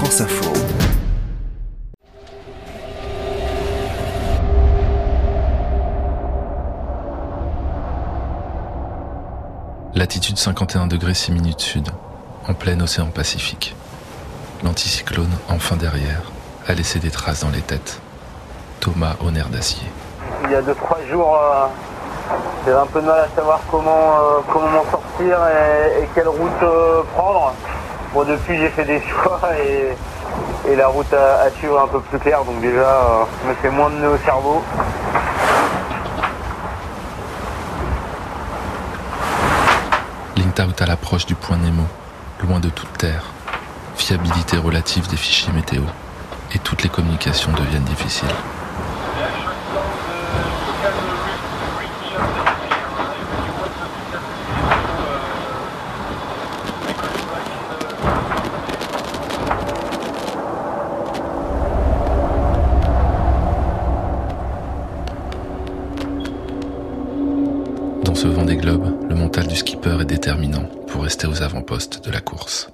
France Info. Latitude 51 degrés 6 minutes sud, en plein océan Pacifique. L'anticyclone, enfin derrière, a laissé des traces dans les têtes. Thomas au nerf d'acier. Il y a 2-3 jours, euh, j'avais un peu de mal à savoir comment, euh, comment m'en sortir et, et quelle route euh, prendre. Depuis, j'ai fait des choix et, la route à, à suivre est un peu plus claire. Donc déjà, euh, je me fais moins de nœuds au cerveau. Linked à l'approche du point Nemo, loin de toute terre. Fiabilité relative des fichiers météo. Et toutes les communications deviennent difficiles. Dans ce vent des globes, le mental du skipper est déterminant pour rester aux avant-postes de la course.